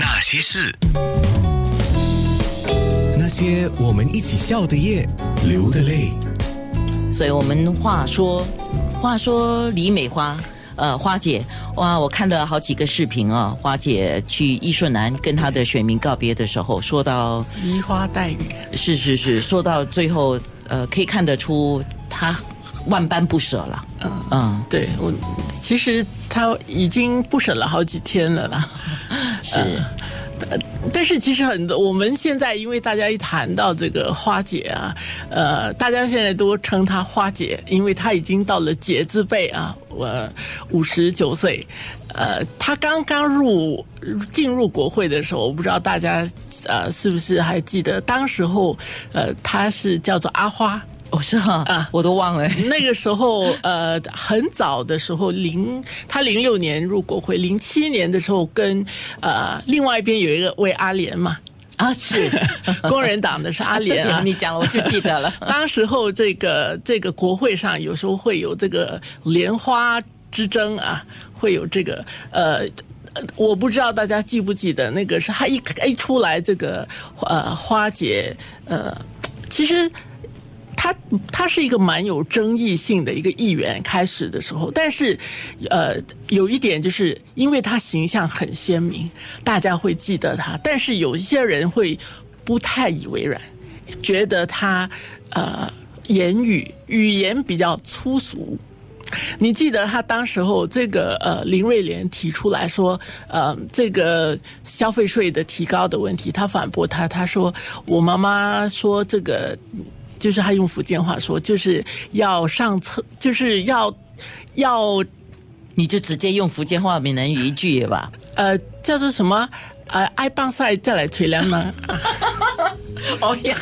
那些事，那些我们一起笑的夜，流的泪。所以我们话说，话说李美花，呃，花姐，哇，我看了好几个视频啊，花姐去易顺南跟她的选民告别的时候，说到梨花带雨，是是是，说到最后，呃，可以看得出她万般不舍了。嗯嗯，对我其实他已经不舍了好几天了啦。是。呃，但是其实很多，我们现在因为大家一谈到这个花姐啊，呃，大家现在都称她花姐，因为她已经到了姐字辈啊，我五十九岁，呃，她刚刚入进入国会的时候，我不知道大家呃是不是还记得，当时候呃她是叫做阿花。哦，是哈啊，我都忘了。那个时候，呃，很早的时候，零他零六年入国会，零七年的时候跟呃另外一边有一个为阿联嘛，啊是 工人党的是阿联啊，你讲了我就记得了。当时候这个这个国会上有时候会有这个莲花之争啊，会有这个呃，我不知道大家记不记得那个是他一一出来这个呃花姐呃，其实。他他是一个蛮有争议性的一个议员，开始的时候，但是，呃，有一点就是因为他形象很鲜明，大家会记得他。但是有一些人会不太以为然，觉得他呃言语语言比较粗俗。你记得他当时候这个呃林瑞莲提出来说，呃这个消费税的提高的问题，他反驳他，他说我妈妈说这个。就是他用福建话说，就是要上厕，就是要要，你就直接用福建话闽南语一句吧。呃，叫做什么？呃，爱棒赛再来吹凉呢？哦呀，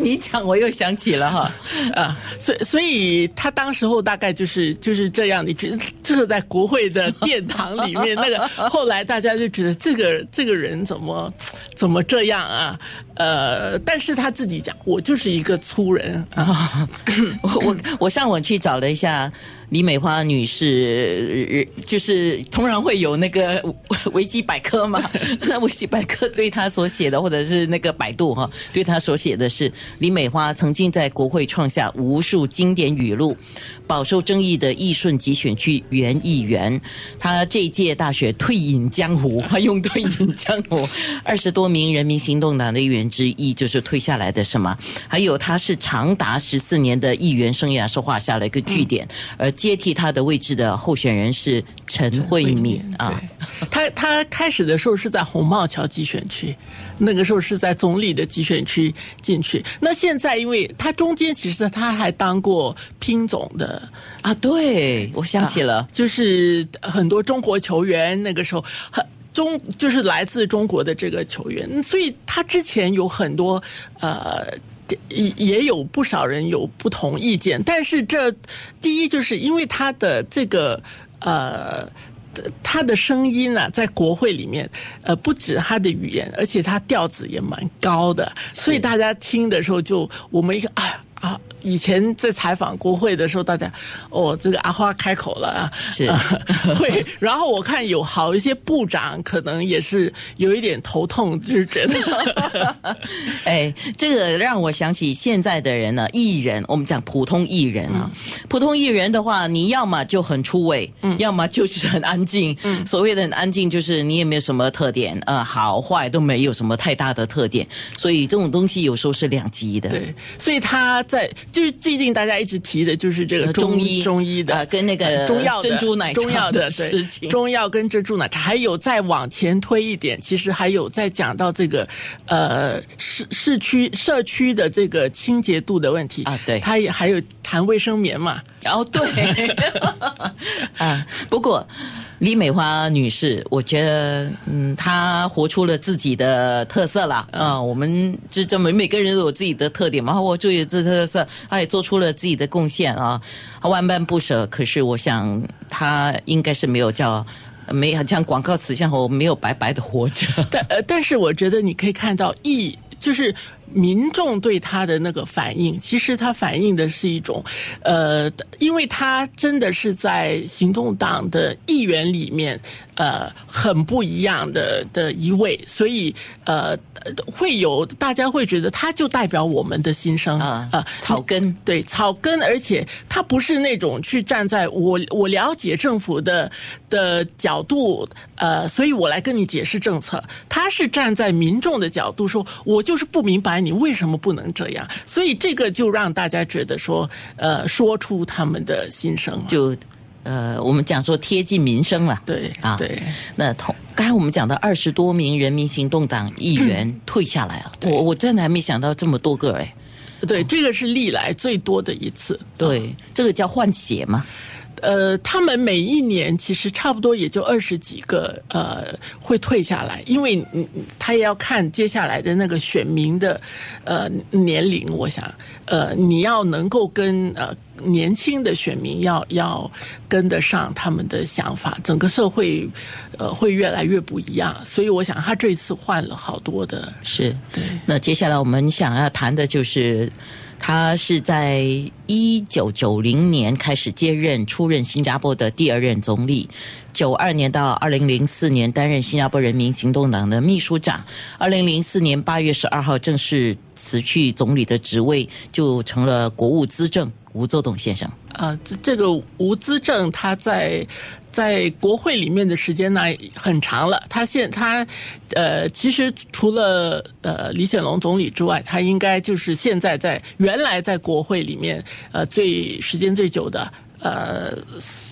你讲我又想起了哈 啊，所以所以他当时候大概就是就是这样你觉得这个在国会的殿堂里面那个，后来大家就觉得这个这个人怎么怎么这样啊？呃，但是他自己讲，我就是一个粗人啊。我我我上网去找了一下。李美花女士，就是通常会有那个维基百科嘛？那维基百科对她所写的，或者是那个百度哈，对她所写的是李美花曾经在国会创下无数经典语录，饱受争议的义顺集选区原议员，她这一届大学退隐江湖，她用退隐江湖，二十多名人民行动党的议员之一就是退下来的，什么？还有他是长达十四年的议员生涯，是画下了一个句点，而。接替他的位置的候选人是陈慧敏啊，他他开始的时候是在红帽桥集选区，那个时候是在总理的集选区进去。那现在，因为他中间其实他还当过拼总的啊，对我想起了，就是很多中国球员那个时候很中，就是来自中国的这个球员，所以他之前有很多呃。也也有不少人有不同意见，但是这第一就是因为他的这个呃，他的声音呢，在国会里面，呃，不止他的语言，而且他调子也蛮高的，所以大家听的时候就我们一个啊。啊，以前在采访国会的时候，大家哦，这个阿花开口了啊，是。会。然后我看有好一些部长，可能也是有一点头痛，就是觉得，哎，这个让我想起现在的人呢，艺人，我们讲普通艺人啊，普通艺人的话，你要么就很出位，嗯，要么就是很安静，嗯，所谓的很安静，就是你也没有什么特点，呃，好坏都没有什么太大的特点，所以这种东西有时候是两极的，对，所以他。在就是最近大家一直提的就是这个中医中医的跟那个中药珍珠奶中药的事情，中药跟珍珠奶茶，还有再往前推一点，其实还有在讲到这个呃市市区社区的这个清洁度的问题啊，对，他也还有谈卫生棉嘛，然后对。啊，不过。李美花女士，我觉得，嗯，她活出了自己的特色啦。嗯，我们这这么每个人都有自己的特点嘛，我注意自特色，她也做出了自己的贡献啊，她万般不舍。可是，我想她应该是没有叫，没有像广告词像我没有白白的活着。但呃，但是我觉得你可以看到，艺就是民众对他的那个反应，其实他反映的是一种，呃，因为他真的是在行动党的议员里面，呃，很不一样的的一位，所以呃，会有大家会觉得他就代表我们的心声啊呃草根对草根，而且他不是那种去站在我我了解政府的的角度，呃，所以我来跟你解释政策。他是站在民众的角度说，我就是不明白你为什么不能这样，所以这个就让大家觉得说，呃，说出他们的心声了。就呃，我们讲说贴近民生了。对啊，对。那同刚才我们讲到二十多名人民行动党议员退下来啊，我我真的还没想到这么多个哎。对，这个是历来最多的一次。对，这个叫换血嘛。呃，他们每一年其实差不多也就二十几个，呃，会退下来，因为嗯，他也要看接下来的那个选民的呃年龄。我想，呃，你要能够跟呃年轻的选民要要跟得上他们的想法，整个社会呃会越来越不一样。所以，我想他这次换了好多的，是对。那接下来我们想要谈的就是。他是在一九九零年开始接任出任新加坡的第二任总理，九二年到二零零四年担任新加坡人民行动党的秘书长，二零零四年八月十二号正式辞去总理的职位，就成了国务资政吴作栋先生。啊，这这个吴资政他在在国会里面的时间呢很长了。他现他呃，其实除了呃李显龙总理之外，他应该就是现在在原来在国会里面呃最时间最久的。呃，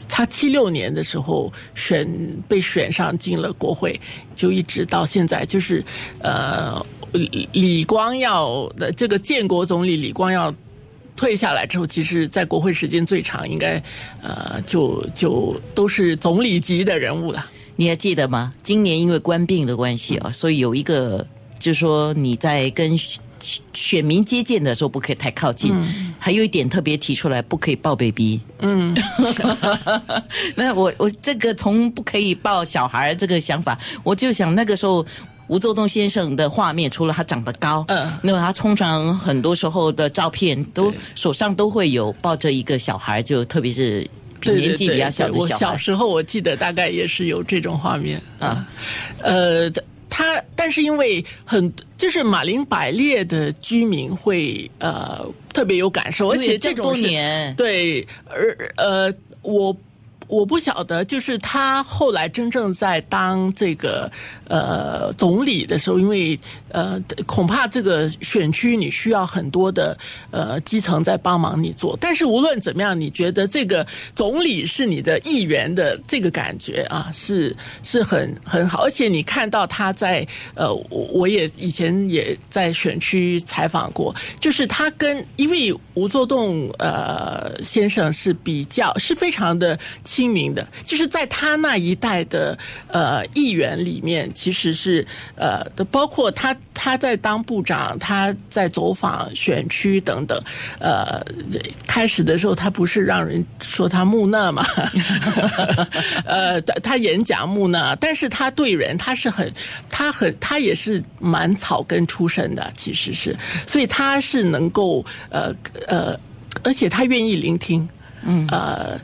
他七六年的时候选被选上进了国会，就一直到现在，就是呃李光耀的这个建国总理李光耀。退下来之后，其实在国会时间最长，应该呃，就就都是总理级的人物了。你还记得吗？今年因为官病的关系啊，所以有一个，就是说你在跟选民接见的时候不可以太靠近，还有一点特别提出来，不可以抱 baby。嗯，那我我这个从不可以抱小孩这个想法，我就想那个时候。吴作栋先生的画面，除了他长得高，嗯，那么他通常很多时候的照片都手上都会有抱着一个小孩，就特别是年纪比较小的我小孩。小时候我记得大概也是有这种画面啊，呃，他但是因为很就是马林百列的居民会呃特别有感受，而且这种多年对，而呃我。我不晓得，就是他后来真正在当这个呃总理的时候，因为呃恐怕这个选区你需要很多的呃基层在帮忙你做。但是无论怎么样，你觉得这个总理是你的议员的这个感觉啊，是是很很好。而且你看到他在呃，我也以前也在选区采访过，就是他跟因为吴作栋呃先生是比较是非常的亲。亲民的，就是在他那一代的呃议员里面，其实是呃，包括他他在当部长，他在走访选区等等。呃，开始的时候他不是让人说他木讷嘛？呃，他演讲木讷，但是他对人他是很，他很他也是蛮草根出身的，其实是，所以他是能够呃呃，而且他愿意聆听，嗯呃。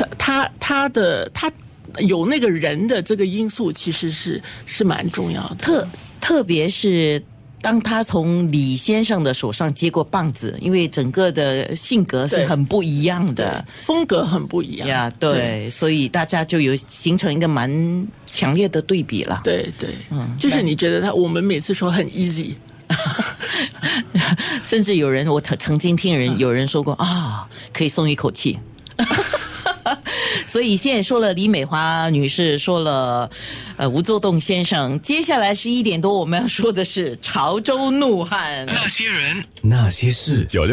他他他的他有那个人的这个因素，其实是是蛮重要的。特特别是当他从李先生的手上接过棒子，因为整个的性格是很不一样的，风格很不一样呀。对，所以大家就有形成一个蛮强烈的对比了。对对，嗯，就是你觉得他，我们每次说很 easy，甚至有人我曾曾经听人有人说过啊，可以松一口气。所以现在说了李美华女士，说了呃吴作栋先生，接下来十一点多我们要说的是潮州怒汉，那些人，那些事，九六。